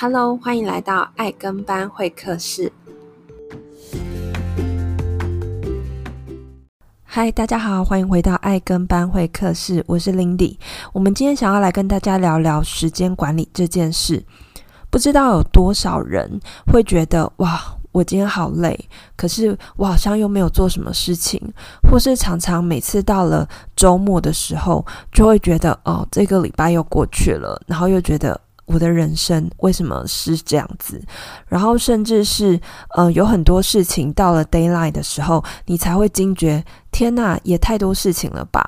Hello，欢迎来到爱跟班会客室。嗨，大家好，欢迎回到爱跟班会客室，我是 Lindy。我们今天想要来跟大家聊聊时间管理这件事。不知道有多少人会觉得，哇，我今天好累，可是我好像又没有做什么事情，或是常常每次到了周末的时候，就会觉得，哦，这个礼拜又过去了，然后又觉得。我的人生为什么是这样子？然后甚至是呃，有很多事情到了 daylight 的时候，你才会惊觉，天哪，也太多事情了吧？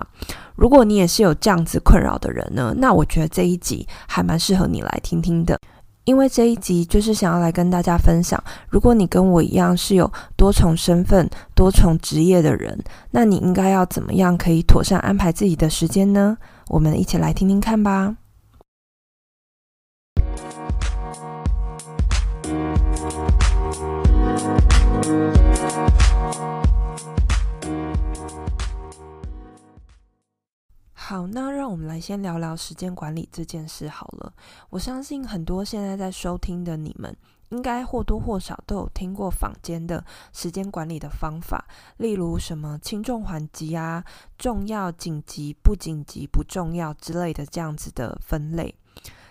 如果你也是有这样子困扰的人呢，那我觉得这一集还蛮适合你来听听的，因为这一集就是想要来跟大家分享，如果你跟我一样是有多重身份、多重职业的人，那你应该要怎么样可以妥善安排自己的时间呢？我们一起来听听看吧。好，那让我们来先聊聊时间管理这件事好了。我相信很多现在在收听的你们，应该或多或少都有听过坊间的时间管理的方法，例如什么轻重缓急啊、重要、紧急、不紧急、不重要之类的这样子的分类。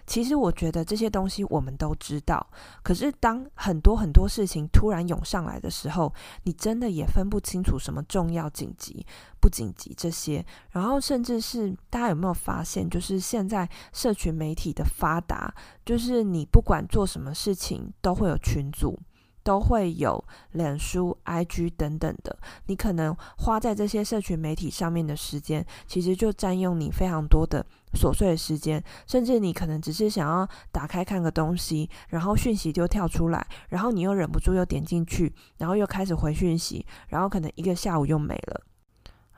其实我觉得这些东西我们都知道，可是当很多很多事情突然涌上来的时候，你真的也分不清楚什么重要、紧急、不紧急这些。然后甚至是大家有没有发现，就是现在社群媒体的发达，就是你不管做什么事情都会有群组。都会有脸书、IG 等等的，你可能花在这些社群媒体上面的时间，其实就占用你非常多的琐碎的时间，甚至你可能只是想要打开看个东西，然后讯息就跳出来，然后你又忍不住又点进去，然后又开始回讯息，然后可能一个下午又没了。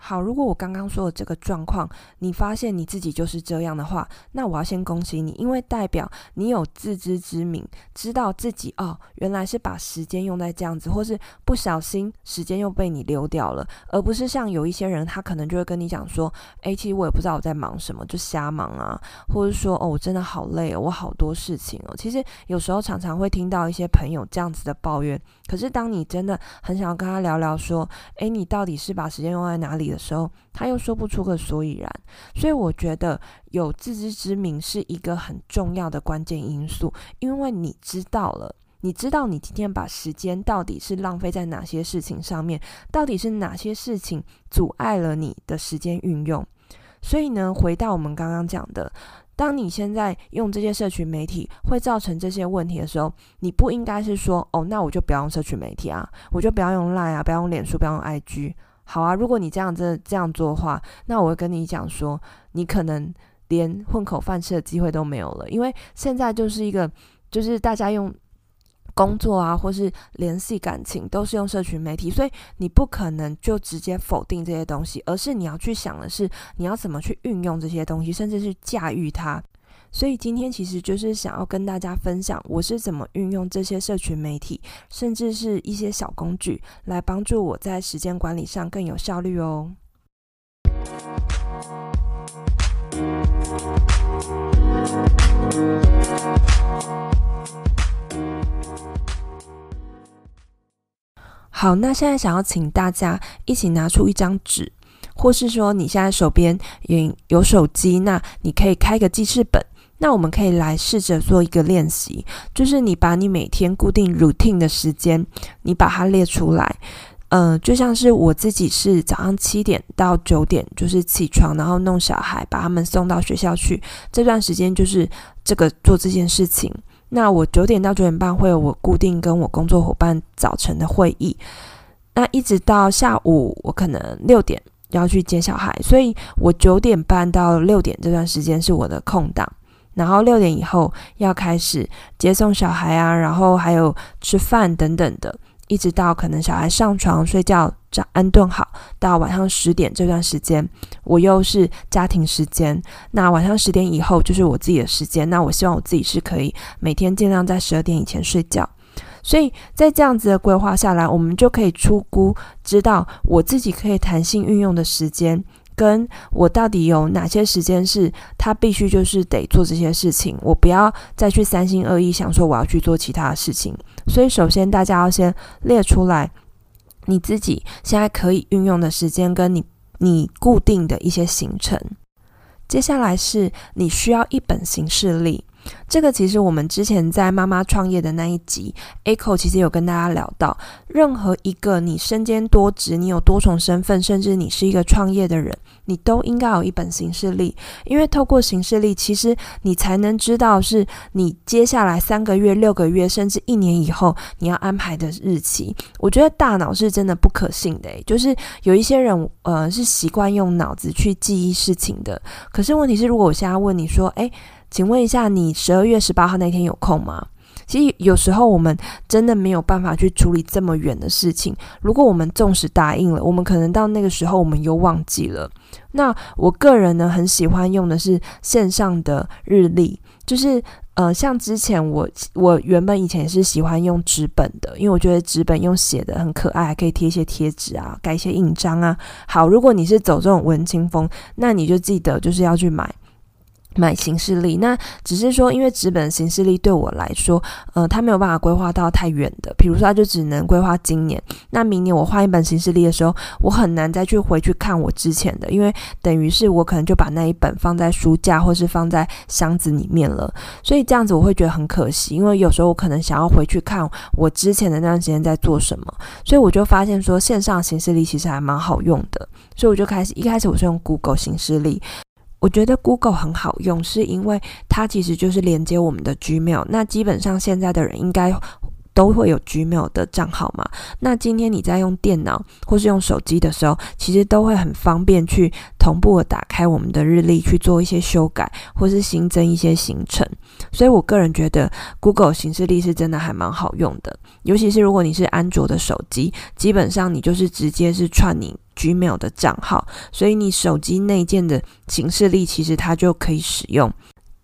好，如果我刚刚说的这个状况，你发现你自己就是这样的话，那我要先恭喜你，因为代表你有自知之明，知道自己哦，原来是把时间用在这样子，或是不小心时间又被你溜掉了，而不是像有一些人，他可能就会跟你讲说，诶，其实我也不知道我在忙什么，就瞎忙啊，或者说哦，我真的好累哦，我好多事情哦。其实有时候常常会听到一些朋友这样子的抱怨，可是当你真的很想要跟他聊聊说，诶，你到底是把时间用在哪里？的时候，他又说不出个所以然，所以我觉得有自知之明是一个很重要的关键因素，因为你知道了，你知道你今天把时间到底是浪费在哪些事情上面，到底是哪些事情阻碍了你的时间运用。所以呢，回到我们刚刚讲的，当你现在用这些社群媒体会造成这些问题的时候，你不应该是说，哦，那我就不要用社群媒体啊，我就不要用 Line 啊，不要用脸书，不要用 IG。好啊，如果你这样子这样做的话，那我会跟你讲说，你可能连混口饭吃的机会都没有了，因为现在就是一个，就是大家用工作啊，或是联系感情都是用社群媒体，所以你不可能就直接否定这些东西，而是你要去想的是，你要怎么去运用这些东西，甚至是驾驭它。所以今天其实就是想要跟大家分享，我是怎么运用这些社群媒体，甚至是一些小工具，来帮助我在时间管理上更有效率哦。好，那现在想要请大家一起拿出一张纸，或是说你现在手边也有手机，那你可以开个记事本。那我们可以来试着做一个练习，就是你把你每天固定 routine 的时间，你把它列出来。呃，就像是我自己是早上七点到九点，就是起床，然后弄小孩，把他们送到学校去。这段时间就是这个做这件事情。那我九点到九点半会有我固定跟我工作伙伴早晨的会议。那一直到下午，我可能六点要去接小孩，所以我九点半到六点这段时间是我的空档。然后六点以后要开始接送小孩啊，然后还有吃饭等等的，一直到可能小孩上床睡觉，这安顿好，到晚上十点这段时间，我又是家庭时间。那晚上十点以后就是我自己的时间。那我希望我自己是可以每天尽量在十二点以前睡觉。所以在这样子的规划下来，我们就可以出估知道我自己可以弹性运用的时间。跟我到底有哪些时间是他必须就是得做这些事情，我不要再去三心二意想说我要去做其他的事情。所以首先大家要先列出来你自己现在可以运用的时间，跟你你固定的一些行程。接下来是你需要一本行事历。这个其实我们之前在妈妈创业的那一集，Echo 其实有跟大家聊到，任何一个你身兼多职、你有多重身份，甚至你是一个创业的人，你都应该有一本行事历，因为透过行事历，其实你才能知道是你接下来三个月、六个月，甚至一年以后你要安排的日期。我觉得大脑是真的不可信的，就是有一些人呃是习惯用脑子去记忆事情的，可是问题是，如果我现在问你说，诶。请问一下，你十二月十八号那天有空吗？其实有时候我们真的没有办法去处理这么远的事情。如果我们纵使答应了，我们可能到那个时候我们又忘记了。那我个人呢，很喜欢用的是线上的日历，就是呃，像之前我我原本以前也是喜欢用纸本的，因为我觉得纸本用写的很可爱，还可以贴一些贴纸啊，盖一些印章啊。好，如果你是走这种文青风，那你就记得就是要去买。买行事历，那只是说，因为纸本行事历对我来说，呃，它没有办法规划到太远的。比如说，它就只能规划今年。那明年我换一本行事历的时候，我很难再去回去看我之前的，因为等于是我可能就把那一本放在书架或是放在箱子里面了。所以这样子我会觉得很可惜，因为有时候我可能想要回去看我之前的那段时间在做什么。所以我就发现说，线上行事历其实还蛮好用的。所以我就开始，一开始我是用 Google 行事历。我觉得 Google 很好用，是因为它其实就是连接我们的 Gmail。那基本上现在的人应该都会有 Gmail 的账号嘛。那今天你在用电脑或是用手机的时候，其实都会很方便去同步的打开我们的日历去做一些修改，或是新增一些行程。所以我个人觉得 Google 形式历是真的还蛮好用的，尤其是如果你是安卓的手机，基本上你就是直接是串你。Gmail 的账号，所以你手机内建的行事历其实它就可以使用。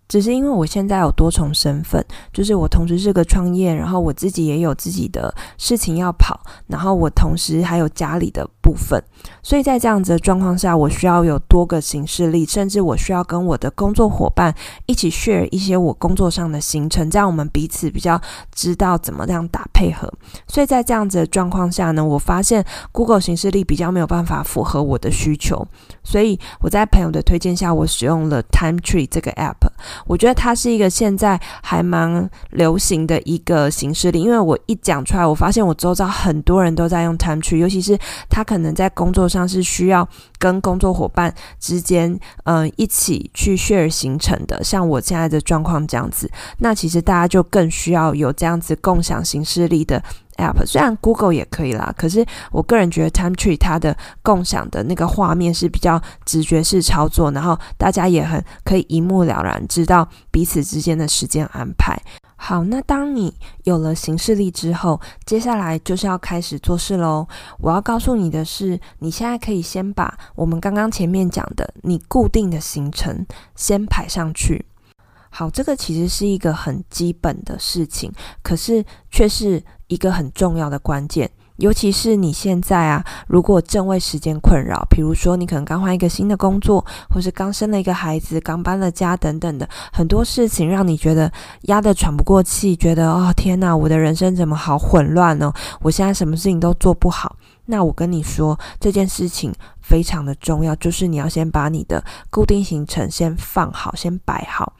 只是因为我现在有多重身份，就是我同时是个创业，然后我自己也有自己的事情要跑，然后我同时还有家里的部分，所以在这样子的状况下，我需要有多个行事历，甚至我需要跟我的工作伙伴一起 share 一些我工作上的行程，这样我们彼此比较知道怎么样打配合。所以在这样子的状况下呢，我发现 Google 行事历比较没有办法符合我的需求，所以我在朋友的推荐下，我使用了 Timetree 这个 app。我觉得它是一个现在还蛮流行的一个形式力，因为我一讲出来，我发现我周遭很多人都在用 Timetree，尤其是他可能在工作上是需要跟工作伙伴之间，嗯、一起去 share 行程的，像我现在的状况这样子，那其实大家就更需要有这样子共享形式力的。App 虽然 Google 也可以啦，可是我个人觉得 Timetree 它的共享的那个画面是比较直觉式操作，然后大家也很可以一目了然知道彼此之间的时间安排。好，那当你有了行事历之后，接下来就是要开始做事喽。我要告诉你的是，你现在可以先把我们刚刚前面讲的你固定的行程先排上去。好，这个其实是一个很基本的事情，可是却是一个很重要的关键。尤其是你现在啊，如果正为时间困扰，比如说你可能刚换一个新的工作，或是刚生了一个孩子，刚搬了家等等的很多事情，让你觉得压得喘不过气，觉得哦天哪，我的人生怎么好混乱呢？我现在什么事情都做不好。那我跟你说，这件事情非常的重要，就是你要先把你的固定行程先放好，先摆好。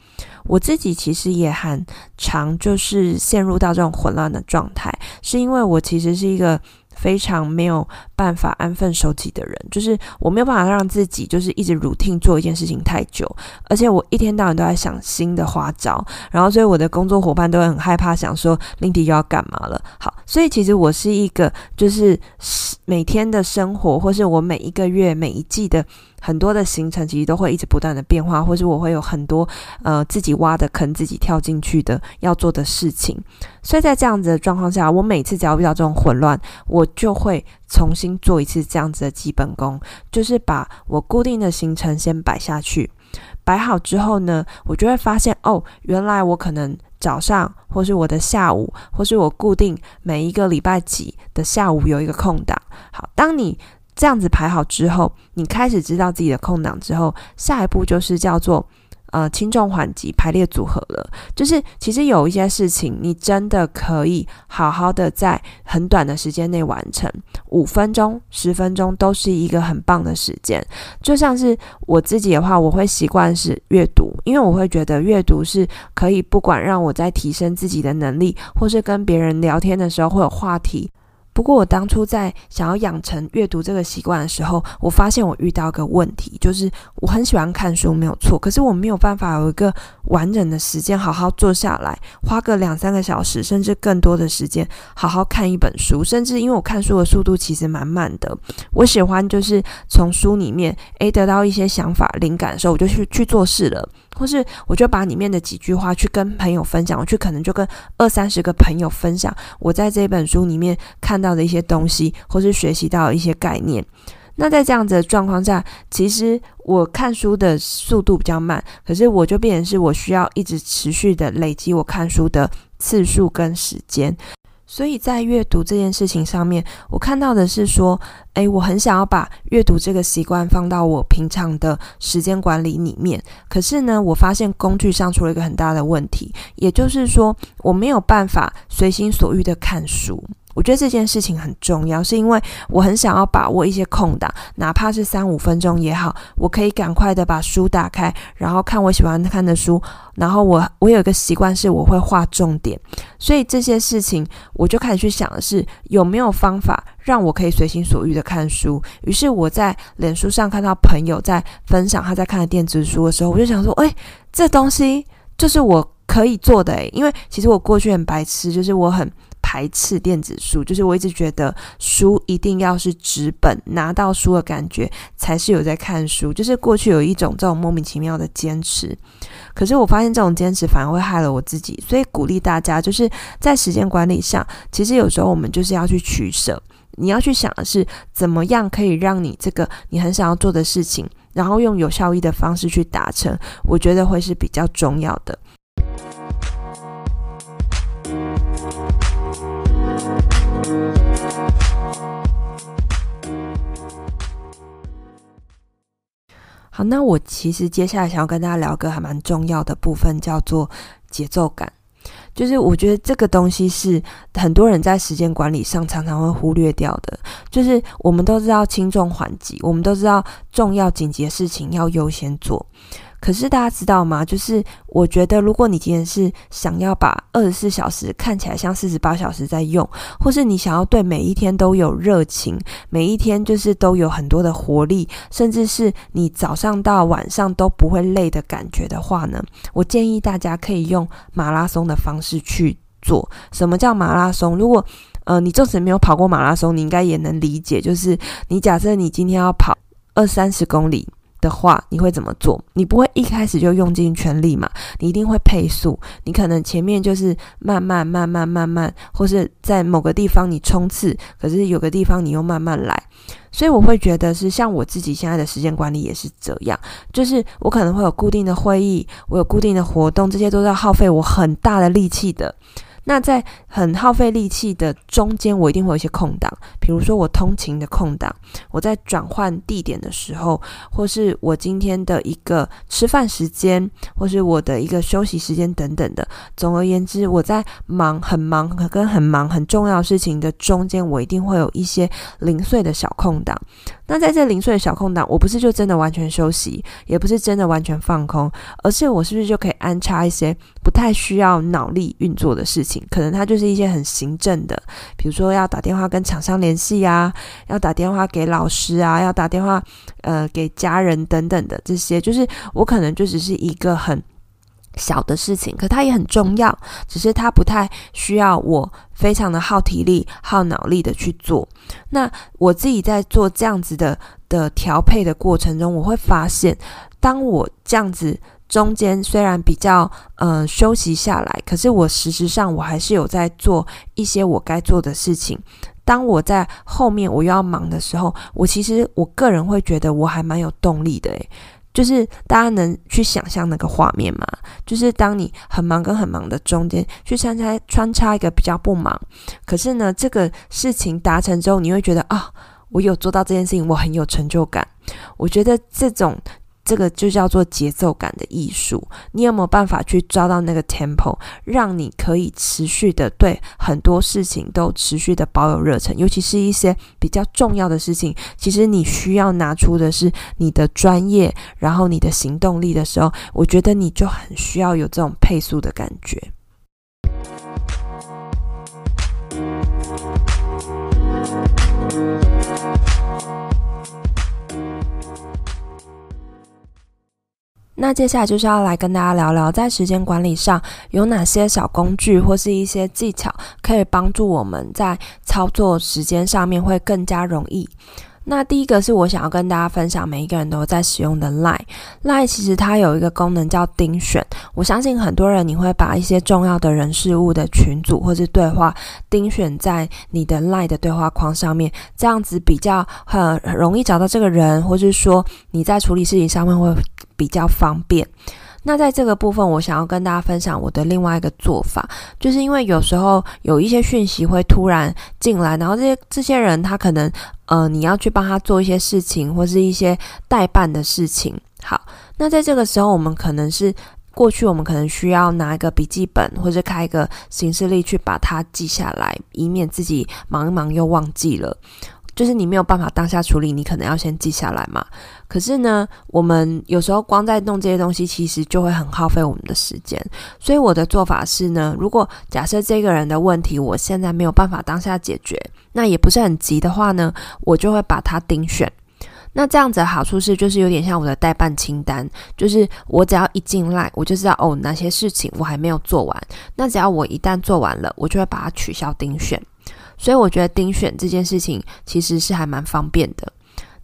我自己其实也很常就是陷入到这种混乱的状态，是因为我其实是一个。非常没有办法安分守己的人，就是我没有办法让自己就是一直 routine 做一件事情太久，而且我一天到晚都在想新的花招，然后所以我的工作伙伴都会很害怕，想说 Lindy 又要干嘛了。好，所以其实我是一个就是每天的生活，或是我每一个月每一季的。很多的行程其实都会一直不断的变化，或是我会有很多呃自己挖的坑，自己跳进去的要做的事情。所以在这样子的状况下，我每次只要遇到这种混乱，我就会重新做一次这样子的基本功，就是把我固定的行程先摆下去。摆好之后呢，我就会发现哦，原来我可能早上，或是我的下午，或是我固定每一个礼拜几的下午有一个空档。好，当你这样子排好之后，你开始知道自己的空档之后，下一步就是叫做。呃，轻重缓急排列组合了，就是其实有一些事情，你真的可以好好的在很短的时间内完成，五分钟、十分钟都是一个很棒的时间。就像是我自己的话，我会习惯是阅读，因为我会觉得阅读是可以不管让我在提升自己的能力，或是跟别人聊天的时候会有话题。不过我当初在想要养成阅读这个习惯的时候，我发现我遇到一个问题，就是我很喜欢看书，没有错，可是我没有办法有一个完整的时间好好坐下来，花个两三个小时，甚至更多的时间好好看一本书。甚至因为我看书的速度其实蛮慢的，我喜欢就是从书里面诶得到一些想法、灵感的时候，我就去去做事了。或是我就把里面的几句话去跟朋友分享，我去可能就跟二三十个朋友分享我在这本书里面看到的一些东西，或是学习到一些概念。那在这样子的状况下，其实我看书的速度比较慢，可是我就变成是我需要一直持续的累积我看书的次数跟时间。所以在阅读这件事情上面，我看到的是说，诶，我很想要把阅读这个习惯放到我平常的时间管理里面。可是呢，我发现工具上出了一个很大的问题，也就是说，我没有办法随心所欲的看书。我觉得这件事情很重要，是因为我很想要把握一些空档，哪怕是三五分钟也好，我可以赶快的把书打开，然后看我喜欢看的书。然后我我有一个习惯是我会画重点，所以这些事情我就开始去想的是有没有方法让我可以随心所欲的看书。于是我在脸书上看到朋友在分享他在看的电子书的时候，我就想说，哎，这东西就是我可以做的诶，因为其实我过去很白痴，就是我很。排斥电子书，就是我一直觉得书一定要是纸本，拿到书的感觉才是有在看书。就是过去有一种这种莫名其妙的坚持，可是我发现这种坚持反而会害了我自己。所以鼓励大家，就是在时间管理上，其实有时候我们就是要去取舍。你要去想的是，怎么样可以让你这个你很想要做的事情，然后用有效益的方式去达成，我觉得会是比较重要的。好，那我其实接下来想要跟大家聊个还蛮重要的部分，叫做节奏感。就是我觉得这个东西是很多人在时间管理上常常会忽略掉的。就是我们都知道轻重缓急，我们都知道重要紧急的事情要优先做。可是大家知道吗？就是我觉得，如果你今天是想要把二十四小时看起来像四十八小时在用，或是你想要对每一天都有热情，每一天就是都有很多的活力，甚至是你早上到晚上都不会累的感觉的话呢，我建议大家可以用马拉松的方式去做。什么叫马拉松？如果呃你就是没有跑过马拉松，你应该也能理解，就是你假设你今天要跑二三十公里。的话，你会怎么做？你不会一开始就用尽全力嘛？你一定会配速。你可能前面就是慢慢、慢慢、慢慢，或是在某个地方你冲刺，可是有个地方你又慢慢来。所以我会觉得是像我自己现在的时间管理也是这样，就是我可能会有固定的会议，我有固定的活动，这些都是要耗费我很大的力气的。那在很耗费力气的中间，我一定会有一些空档，比如说我通勤的空档，我在转换地点的时候，或是我今天的一个吃饭时间，或是我的一个休息时间等等的。总而言之，我在忙很忙跟很忙很重要事情的中间，我一定会有一些零碎的小空档。那在这零碎的小空档，我不是就真的完全休息，也不是真的完全放空，而是我是不是就可以安插一些不太需要脑力运作的事情？可能它就是一些很行政的，比如说要打电话跟厂商联系啊，要打电话给老师啊，要打电话呃给家人等等的这些，就是我可能就只是一个很小的事情，可它也很重要，只是它不太需要我非常的耗体力、耗脑力的去做。那我自己在做这样子的的调配的过程中，我会发现，当我这样子中间虽然比较呃休息下来，可是我事实上我还是有在做一些我该做的事情。当我在后面我又要忙的时候，我其实我个人会觉得我还蛮有动力的诶。就是大家能去想象那个画面吗？就是当你很忙跟很忙的中间，去穿插穿插一个比较不忙，可是呢，这个事情达成之后，你会觉得啊，我有做到这件事情，我很有成就感。我觉得这种。这个就叫做节奏感的艺术。你有没有办法去抓到那个 tempo，让你可以持续的对很多事情都持续的保有热忱，尤其是一些比较重要的事情，其实你需要拿出的是你的专业，然后你的行动力的时候，我觉得你就很需要有这种配速的感觉。那接下来就是要来跟大家聊聊，在时间管理上有哪些小工具或是一些技巧，可以帮助我们在操作时间上面会更加容易。那第一个是我想要跟大家分享，每一个人都在使用的 Line。Line 其实它有一个功能叫钉选，我相信很多人你会把一些重要的人事物的群组或是对话钉选在你的 Line 的对话框上面，这样子比较很容易找到这个人，或是说你在处理事情上面会。比较方便。那在这个部分，我想要跟大家分享我的另外一个做法，就是因为有时候有一些讯息会突然进来，然后这些这些人他可能呃，你要去帮他做一些事情，或是一些代办的事情。好，那在这个时候，我们可能是过去我们可能需要拿一个笔记本，或者开一个行事历去把它记下来，以免自己忙一忙又忘记了。就是你没有办法当下处理，你可能要先记下来嘛。可是呢，我们有时候光在弄这些东西，其实就会很耗费我们的时间。所以我的做法是呢，如果假设这个人的问题我现在没有办法当下解决，那也不是很急的话呢，我就会把它钉选。那这样子的好处是，就是有点像我的待办清单，就是我只要一进来，我就知道哦，哪些事情我还没有做完。那只要我一旦做完了，我就会把它取消钉选。所以我觉得钉选这件事情其实是还蛮方便的。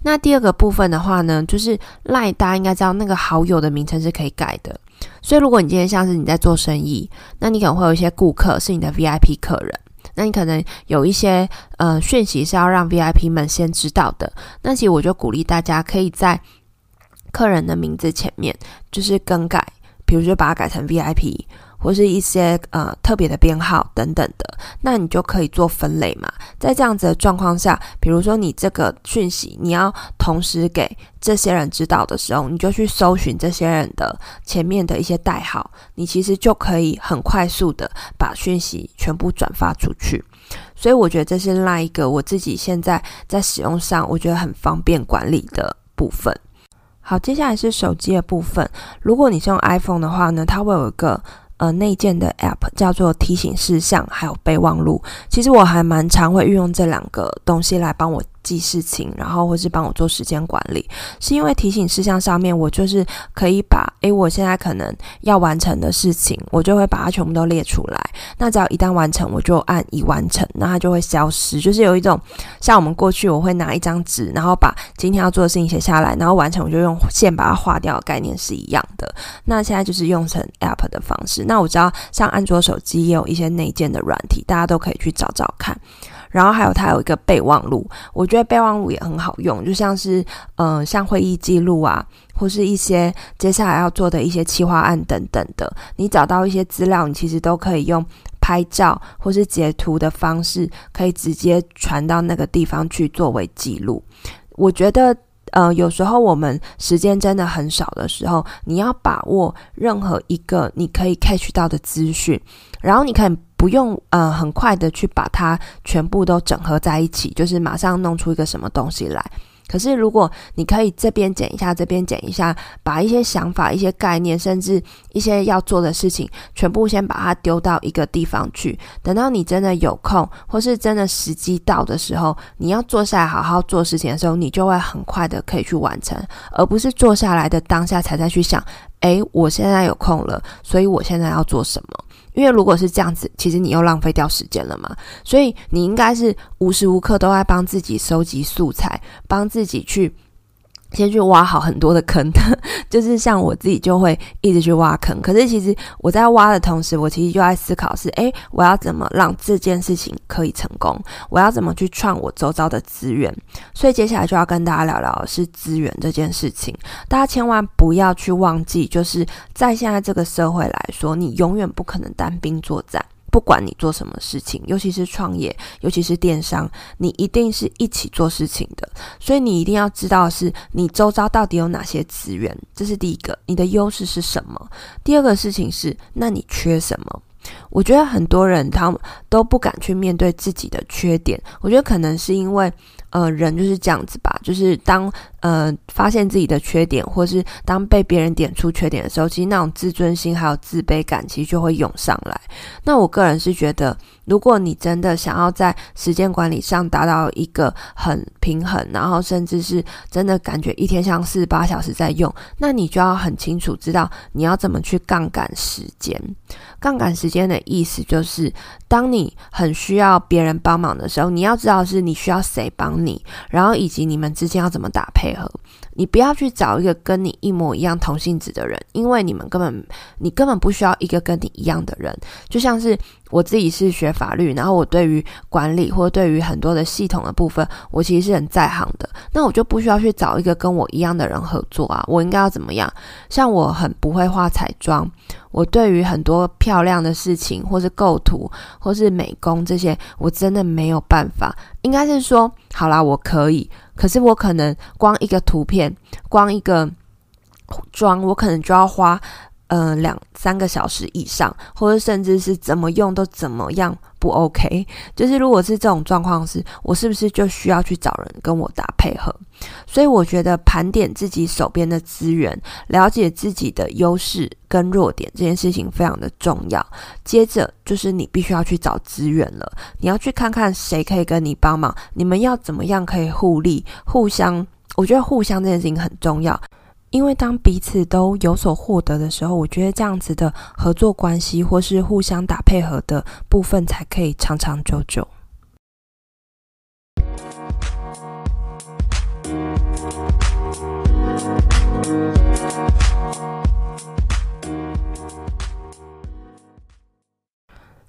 那第二个部分的话呢，就是 LINE 大家应该知道那个好友的名称是可以改的。所以如果你今天像是你在做生意，那你可能会有一些顾客是你的 VIP 客人，那你可能有一些呃讯息是要让 VIP 们先知道的。那其实我就鼓励大家可以在客人的名字前面就是更改，比如说把它改成 VIP。或是一些呃特别的编号等等的，那你就可以做分类嘛。在这样子的状况下，比如说你这个讯息你要同时给这些人知道的时候，你就去搜寻这些人的前面的一些代号，你其实就可以很快速的把讯息全部转发出去。所以我觉得这是另外一个我自己现在在使用上我觉得很方便管理的部分。好，接下来是手机的部分。如果你是用 iPhone 的话呢，它会有一个。呃，内建的 App 叫做提醒事项，还有备忘录。其实我还蛮常会运用这两个东西来帮我记事情，然后或是帮我做时间管理，是因为提醒事项上面，我就是可以把，诶，我现在可能要完成的事情，我就会把它全部都列出来。那只要一旦完成，我就按已完成，那它就会消失。就是有一种像我们过去我会拿一张纸，然后把今天要做的事情写下来，然后完成我就用线把它划掉概念是一样的。那现在就是用成 App 的方式。那我知道像安卓手机也有一些内建的软体，大家都可以去找找看。然后还有它有一个备忘录，我觉得备忘录也很好用，就像是嗯、呃，像会议记录啊，或是一些接下来要做的一些企划案等等的，你找到一些资料，你其实都可以用拍照或是截图的方式，可以直接传到那个地方去作为记录。我觉得，呃，有时候我们时间真的很少的时候，你要把握任何一个你可以 catch 到的资讯，然后你可以。不用呃很快的去把它全部都整合在一起，就是马上弄出一个什么东西来。可是如果你可以这边剪一下，这边剪一下，把一些想法、一些概念，甚至一些要做的事情，全部先把它丢到一个地方去。等到你真的有空，或是真的时机到的时候，你要坐下来好好做事情的时候，你就会很快的可以去完成，而不是坐下来的当下才在去想，诶，我现在有空了，所以我现在要做什么。因为如果是这样子，其实你又浪费掉时间了嘛。所以你应该是无时无刻都在帮自己收集素材，帮自己去。先去挖好很多的坑，就是像我自己就会一直去挖坑。可是其实我在挖的同时，我其实就在思考是：诶，我要怎么让这件事情可以成功？我要怎么去创我周遭的资源？所以接下来就要跟大家聊聊的是资源这件事情。大家千万不要去忘记，就是在现在这个社会来说，你永远不可能单兵作战。不管你做什么事情，尤其是创业，尤其是电商，你一定是一起做事情的，所以你一定要知道是你周遭到底有哪些资源，这是第一个，你的优势是什么？第二个事情是，那你缺什么？我觉得很多人他都不敢去面对自己的缺点，我觉得可能是因为。呃，人就是这样子吧，就是当呃发现自己的缺点，或是当被别人点出缺点的时候，其实那种自尊心还有自卑感，其实就会涌上来。那我个人是觉得，如果你真的想要在时间管理上达到一个很平衡，然后甚至是真的感觉一天像四十八小时在用，那你就要很清楚知道你要怎么去杠杆时间。杠杆时间的意思就是，当你很需要别人帮忙的时候，你要知道是你需要谁帮你，然后以及你们之间要怎么打配合。你不要去找一个跟你一模一样同性质的人，因为你们根本你根本不需要一个跟你一样的人。就像是我自己是学法律，然后我对于管理或对于很多的系统的部分，我其实是很在行的。那我就不需要去找一个跟我一样的人合作啊。我应该要怎么样？像我很不会画彩妆，我对于很多漂亮的事情，或是构图，或是美工这些，我真的没有办法。应该是说，好啦，我可以。可是我可能光一个图片，光一个 妆，我可能就要花呃两三个小时以上，或者甚至是怎么用都怎么样不 OK。就是如果是这种状况是，我是不是就需要去找人跟我打配合？所以我觉得盘点自己手边的资源，了解自己的优势跟弱点这件事情非常的重要。接着就是你必须要去找资源了，你要去看看谁可以跟你帮忙，你们要怎么样可以互利、互相。我觉得互相这件事情很重要，因为当彼此都有所获得的时候，我觉得这样子的合作关系或是互相打配合的部分才可以长长久久。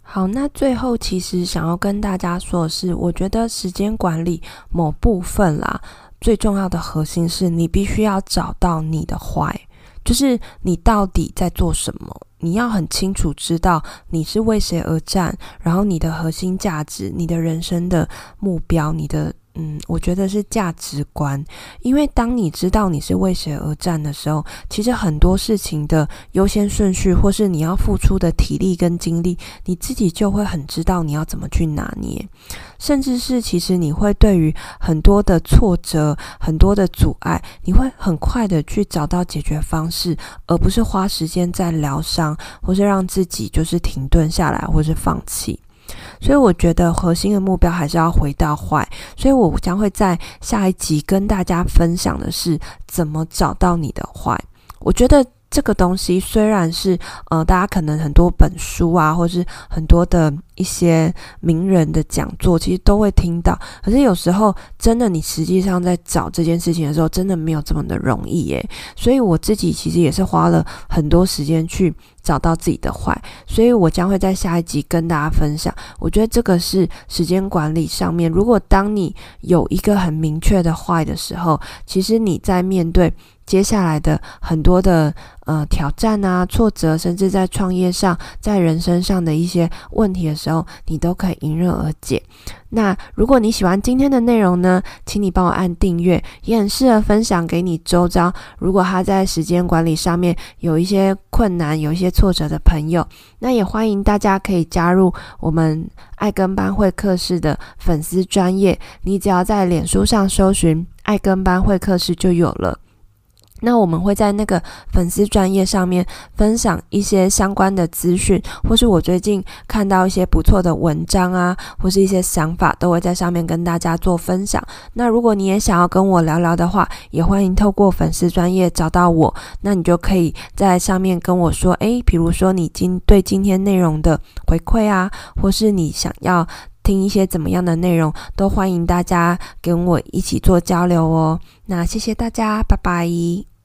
好，那最后其实想要跟大家说的是，我觉得时间管理某部分啦，最重要的核心是你必须要找到你的坏就是你到底在做什么，你要很清楚知道你是为谁而战，然后你的核心价值、你的人生的目标、你的。嗯，我觉得是价值观，因为当你知道你是为谁而战的时候，其实很多事情的优先顺序，或是你要付出的体力跟精力，你自己就会很知道你要怎么去拿捏，甚至是其实你会对于很多的挫折、很多的阻碍，你会很快的去找到解决方式，而不是花时间在疗伤，或是让自己就是停顿下来，或是放弃。所以我觉得核心的目标还是要回到坏所以我将会在下一集跟大家分享的是怎么找到你的坏。我觉得。这个东西虽然是呃，大家可能很多本书啊，或是很多的一些名人的讲座，其实都会听到。可是有时候，真的你实际上在找这件事情的时候，真的没有这么的容易耶。所以我自己其实也是花了很多时间去找到自己的坏。所以我将会在下一集跟大家分享。我觉得这个是时间管理上面，如果当你有一个很明确的坏的时候，其实你在面对。接下来的很多的呃挑战啊、挫折，甚至在创业上、在人生上的一些问题的时候，你都可以迎刃而解。那如果你喜欢今天的内容呢，请你帮我按订阅，也很适合分享给你周遭。如果他在时间管理上面有一些困难、有一些挫折的朋友，那也欢迎大家可以加入我们爱跟班会客室的粉丝专业。你只要在脸书上搜寻“爱跟班会客室”就有了。那我们会在那个粉丝专页上面分享一些相关的资讯，或是我最近看到一些不错的文章啊，或是一些想法，都会在上面跟大家做分享。那如果你也想要跟我聊聊的话，也欢迎透过粉丝专业找到我，那你就可以在上面跟我说，诶，比如说你今对今天内容的回馈啊，或是你想要听一些怎么样的内容，都欢迎大家跟我一起做交流哦。那谢谢大家，拜拜。